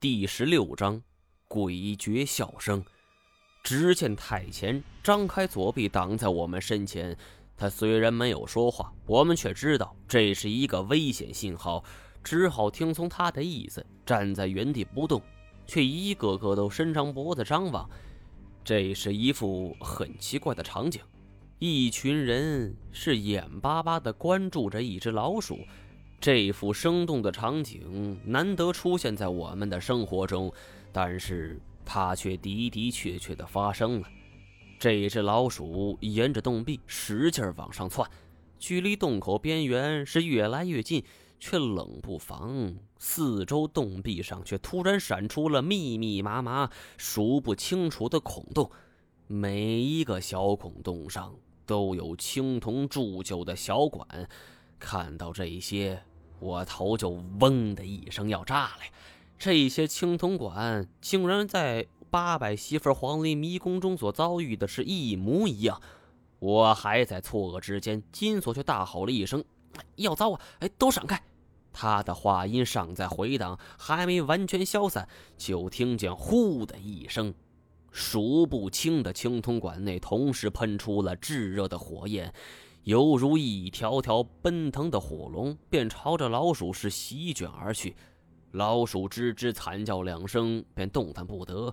第十六章诡谲笑声。只见太前张开左臂挡在我们身前，他虽然没有说话，我们却知道这是一个危险信号，只好听从他的意思，站在原地不动，却一个个都伸长脖子张望。这是一副很奇怪的场景，一群人是眼巴巴地关注着一只老鼠。这幅生动的场景难得出现在我们的生活中，但是它却的的确确的发生了。这只老鼠沿着洞壁使劲往上窜，距离洞口边缘是越来越近，却冷不防，四周洞壁上却突然闪出了密密麻麻、数不清楚的孔洞，每一个小孔洞上都有青铜铸就的小管。看到这些。我头就嗡的一声要炸了！这些青铜管竟然在八百媳妇黄陵迷宫中所遭遇的是一模一样。我还在错愕之间，金锁却大吼了一声：“要糟啊！哎，都闪开！”他的话音尚在回荡，还没完全消散，就听见“呼”的一声，数不清的青铜管内同时喷出了炙热的火焰。犹如一条条奔腾的火龙，便朝着老鼠是席卷而去。老鼠吱吱惨叫两声，便动弹不得。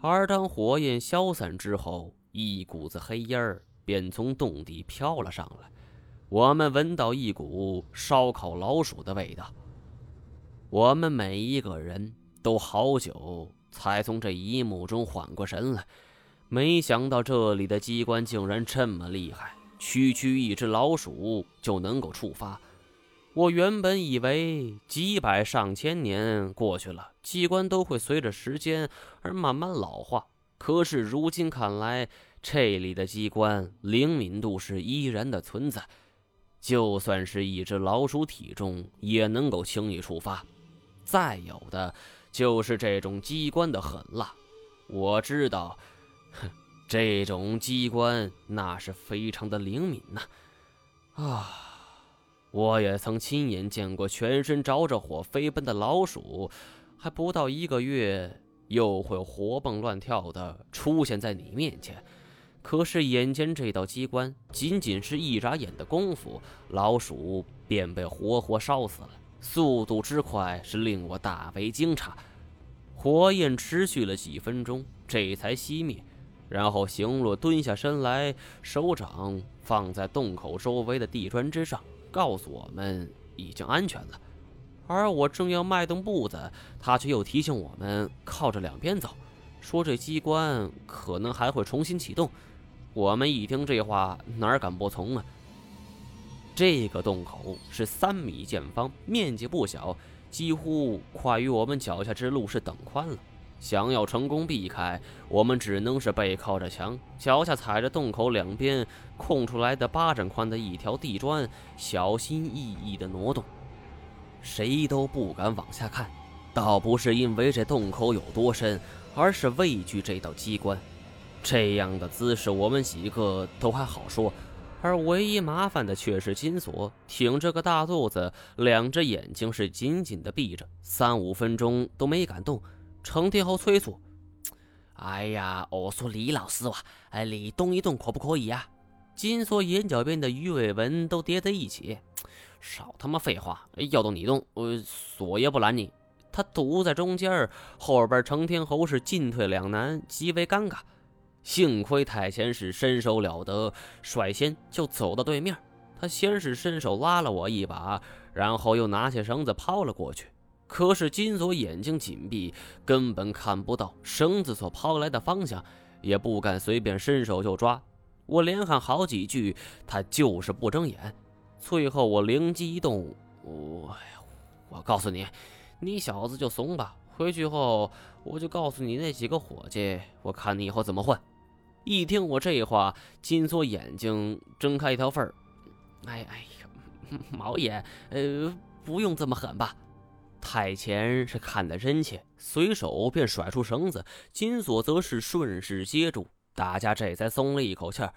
而当火焰消散之后，一股子黑烟儿便从洞底飘了上来。我们闻到一股烧烤老鼠的味道。我们每一个人都好久才从这一幕中缓过神来。没想到这里的机关竟然这么厉害。区区一只老鼠就能够触发？我原本以为几百上千年过去了，机关都会随着时间而慢慢老化。可是如今看来，这里的机关灵敏度是依然的存在，就算是一只老鼠体重也能够轻易触发。再有的就是这种机关的狠辣，我知道，哼。这种机关那是非常的灵敏呐，啊！我也曾亲眼见过全身着着火飞奔的老鼠，还不到一个月，又会活蹦乱跳的出现在你面前。可是眼前这道机关，仅仅是一眨眼的功夫，老鼠便被活活烧死了，速度之快是令我大为惊诧。火焰持续了几分钟，这才熄灭。然后，行洛蹲下身来，手掌放在洞口周围的地砖之上，告诉我们已经安全了。而我正要迈动步子，他却又提醒我们靠着两边走，说这机关可能还会重新启动。我们一听这话，哪敢不从啊？这个洞口是三米见方，面积不小，几乎快与我们脚下之路是等宽了。想要成功避开，我们只能是背靠着墙，脚下踩着洞口两边空出来的巴掌宽的一条地砖，小心翼翼地挪动。谁都不敢往下看，倒不是因为这洞口有多深，而是畏惧这道机关。这样的姿势，我们几个都还好说，而唯一麻烦的却是金锁，挺着个大肚子，两只眼睛是紧紧地闭着，三五分钟都没敢动。程天豪催促：“哎呀，我说李老师哇，哎，你动一动可不可以呀？”金锁眼角边的鱼尾纹都叠在一起，少他妈废话！要动你动，我锁也不拦你。他堵在中间，后边程天侯是进退两难，极为尴尬。幸亏太前是身手了得，率先就走到对面。他先是伸手拉了我一把，然后又拿起绳子抛了过去。可是金锁眼睛紧闭，根本看不到绳子所抛来的方向，也不敢随便伸手就抓。我连喊好几句，他就是不睁眼。最后我灵机一动，我我告诉你，你小子就怂吧。回去后我就告诉你那几个伙计，我看你以后怎么混。一听我这话，金锁眼睛睁开一条缝儿。哎哎呀，毛爷，呃，不用这么狠吧？太前是看得真切，随手便甩出绳子，金锁则是顺势接住，大家这才松了一口气儿。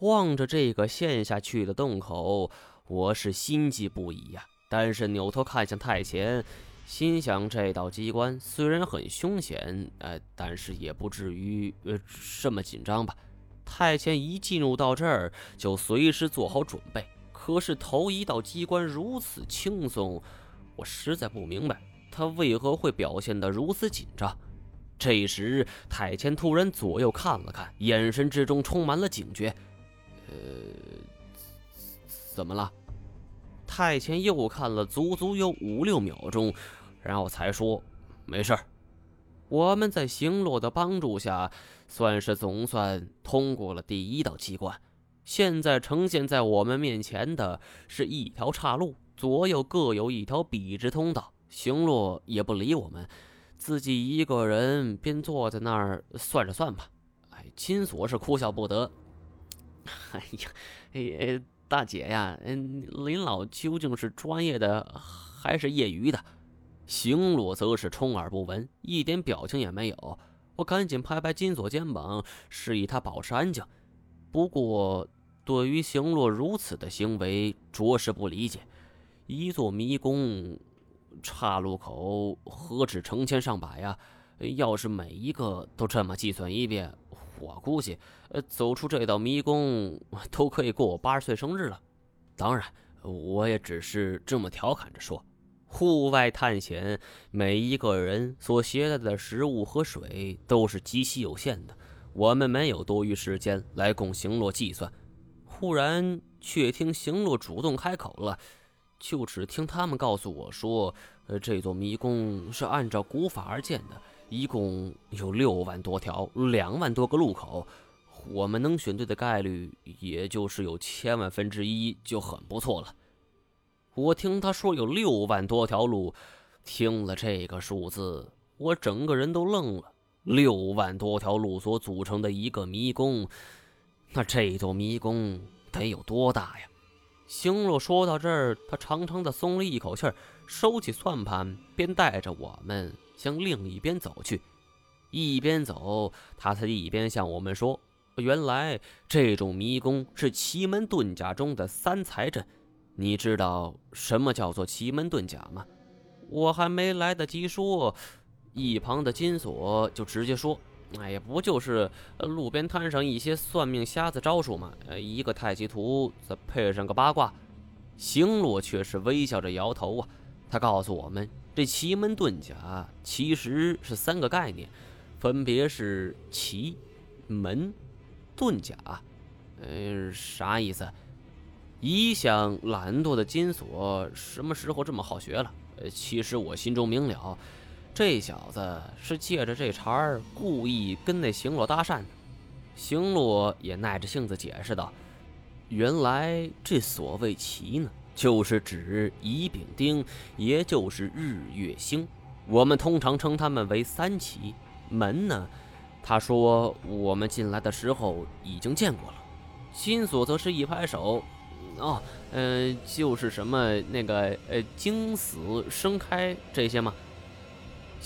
望着这个陷下去的洞口，我是心悸不已呀。但是扭头看向太前，心想这道机关虽然很凶险，呃，但是也不至于呃这么紧张吧？太监一进入到这儿就随时做好准备。可是头一道机关如此轻松，我实在不明白他为何会表现得如此紧张。这时，太监突然左右看了看，眼神之中充满了警觉。呃，怎么了？太监又看了足足有五六秒钟，然后才说：“没事我们在行落的帮助下，算是总算通过了第一道机关。现在呈现在我们面前的是一条岔路，左右各有一条笔直通道。星落也不理我们。”自己一个人便坐在那儿算着算吧。哎，金锁是哭笑不得。哎呀，哎，大姐呀，嗯，林老究竟是专业的还是业余的？行罗则是充耳不闻，一点表情也没有。我赶紧拍拍金锁肩膀，示意他保持安静。不过，对于行罗如此的行为，着实不理解。一座迷宫。岔路口何止成千上百呀！要是每一个都这么计算一遍，我估计，呃，走出这道迷宫都可以过我八十岁生日了。当然，我也只是这么调侃着说。户外探险，每一个人所携带的食物和水都是极其有限的，我们没有多余时间来供行洛计算。忽然，却听行洛主动开口了。就只听他们告诉我说，呃，这座迷宫是按照古法而建的，一共有六万多条，两万多个路口，我们能选对的概率也就是有千万分之一，就很不错了。我听他说有六万多条路，听了这个数字，我整个人都愣了。六万多条路所组成的一个迷宫，那这座迷宫得有多大呀？星若说到这儿，他长长的松了一口气，收起算盘，便带着我们向另一边走去。一边走，他才一边向我们说：“原来这种迷宫是奇门遁甲中的三才阵。你知道什么叫做奇门遁甲吗？”我还没来得及说，一旁的金锁就直接说。哎呀，不就是路边摊上一些算命瞎子招数吗？呃，一个太极图，再配上个八卦。星罗却是微笑着摇头啊。他告诉我们，这奇门遁甲其实是三个概念，分别是奇门遁甲。呃，啥意思？一向懒惰的金锁什么时候这么好学了？呃，其实我心中明了。这小子是借着这茬儿故意跟那行洛搭讪的。行洛也耐着性子解释道：“原来这所谓奇呢，就是指乙丙丁，也就是日月星。我们通常称他们为三奇。门呢，他说我们进来的时候已经见过了。金锁则是一拍手：哦，嗯，就是什么那个呃，惊死生开这些吗？”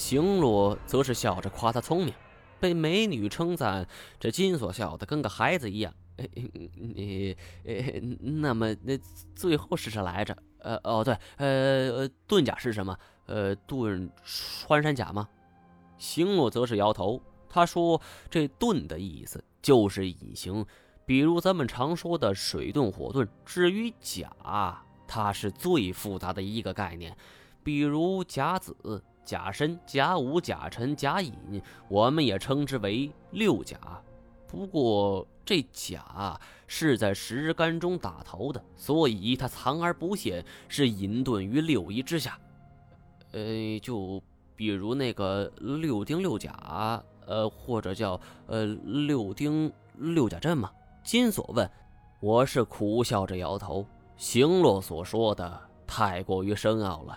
行罗则是笑着夸他聪明，被美女称赞，这金锁笑得跟个孩子一样。你，那么那最后是啥来着？呃，哦，对，呃，遁甲是什么？呃，遁穿山甲吗？行罗则是摇头，他说：“这遁的意思就是隐形，比如咱们常说的水遁、火遁。至于甲，它是最复杂的一个概念，比如甲子。”甲申、甲午、甲辰、甲寅，我们也称之为六甲。不过这甲是在十干中打头的，所以它藏而不现，是隐遁于六仪之下。呃，就比如那个六丁六甲，呃，或者叫呃六丁六甲阵嘛？金锁问。我是苦笑着摇头。行洛所说的太过于深奥了。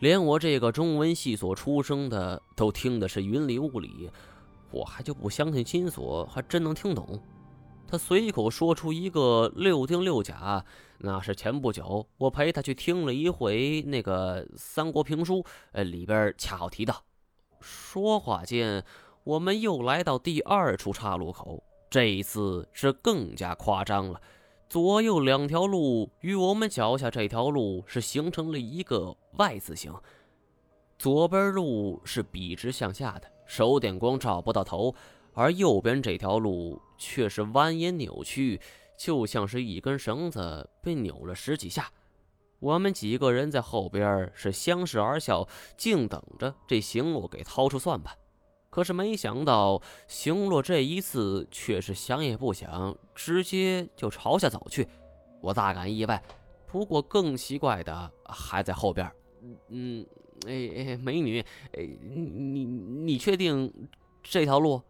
连我这个中文系所出生的都听的是云里雾里，我还就不相信金锁还真能听懂。他随口说出一个六丁六甲，那是前不久我陪他去听了一回那个三国评书，呃，里边恰好提到。说话间，我们又来到第二处岔路口，这一次是更加夸张了。左右两条路与我们脚下这条路是形成了一个 Y 字形。左边路是笔直向下的，手电光照不到头，而右边这条路却是蜿蜒扭曲，就像是一根绳子被扭了十几下。我们几个人在后边是相视而笑，静等着这行路给掏出算盘。可是没想到，行洛这一次却是想也不想，直接就朝下走去。我大感意外，不过更奇怪的还在后边。嗯，哎哎，美女，哎，你你你确定这条路？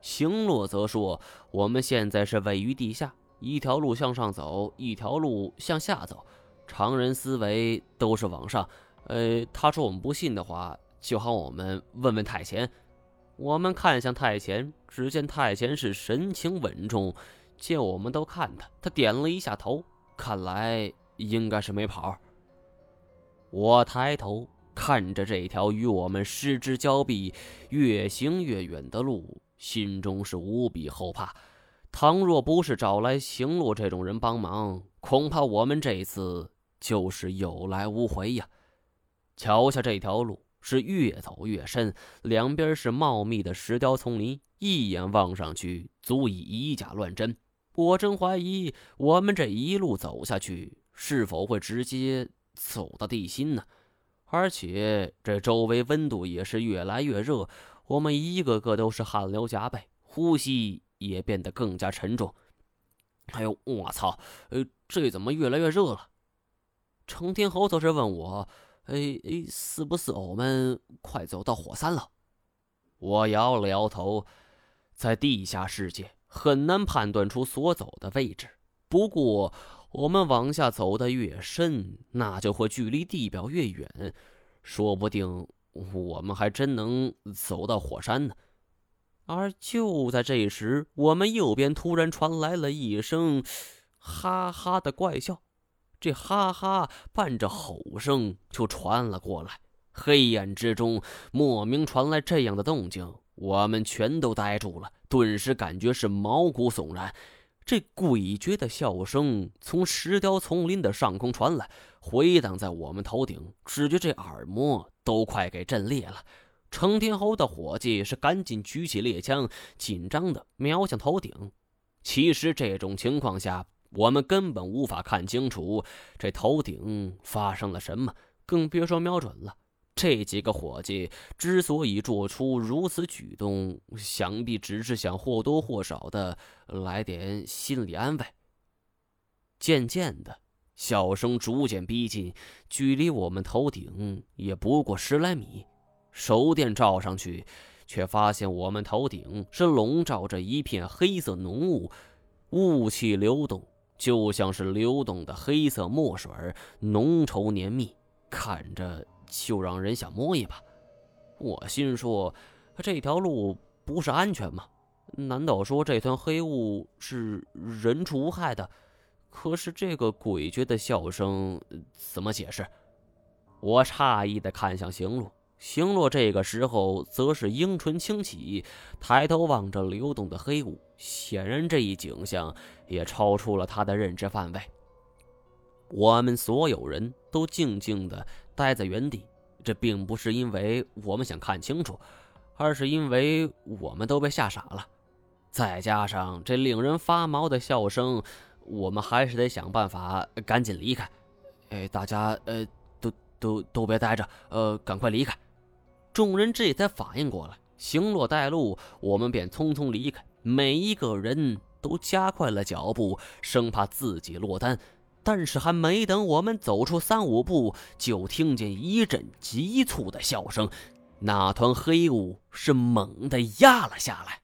行洛则说：“我们现在是位于地下，一条路向上走，一条路向下走。”常人思维都是往上，呃，他说我们不信的话，就好我们问问太前。我们看向太前，只见太前是神情稳重，见我们都看他，他点了一下头，看来应该是没跑。我抬头看着这条与我们失之交臂、越行越远的路，心中是无比后怕。倘若不是找来行路这种人帮忙，恐怕我们这次……就是有来无回呀！瞧下这条路是越走越深，两边是茂密的石雕丛林，一眼望上去足以以假乱真。我真怀疑我们这一路走下去，是否会直接走到地心呢？而且这周围温度也是越来越热，我们一个个都是汗流浃背，呼吸也变得更加沉重。哎呦，我操！呃，这怎么越来越热了？程天侯则是问我：“哎哎，是不是我们快走到火山了？”我摇了摇头，在地下世界很难判断出所走的位置。不过，我们往下走的越深，那就会距离地表越远，说不定我们还真能走到火山呢。而就在这时，我们右边突然传来了一声“哈哈”的怪笑。这哈哈伴着吼声就传了过来，黑暗之中莫名传来这样的动静，我们全都呆住了，顿时感觉是毛骨悚然。这诡谲的笑声从石雕丛林的上空传来，回荡在我们头顶，只觉这耳膜都快给震裂了。程天侯的伙计是赶紧举起猎枪，紧张的瞄向头顶。其实这种情况下。我们根本无法看清楚这头顶发生了什么，更别说瞄准了。这几个伙计之所以做出如此举动，想必只是想或多或少的来点心理安慰。渐渐的，笑声逐渐逼近，距离我们头顶也不过十来米。手电照上去，却发现我们头顶是笼罩着一片黑色浓雾，雾气流动。就像是流动的黑色墨水，浓稠黏密，看着就让人想摸一把。我心说，这条路不是安全吗？难道说这团黑雾是人畜无害的？可是这个诡谲的笑声怎么解释？我诧异的看向行路。行洛这个时候则是樱唇轻启，抬头望着流动的黑雾。显然，这一景象也超出了他的认知范围。我们所有人都静静地待在原地，这并不是因为我们想看清楚，而是因为我们都被吓傻了。再加上这令人发毛的笑声，我们还是得想办法赶紧离开。哎，大家，呃，都都都别待着，呃，赶快离开。众人这才反应过来，行落带路，我们便匆匆离开。每一个人都加快了脚步，生怕自己落单。但是还没等我们走出三五步，就听见一阵急促的笑声，那团黑雾是猛地压了下来。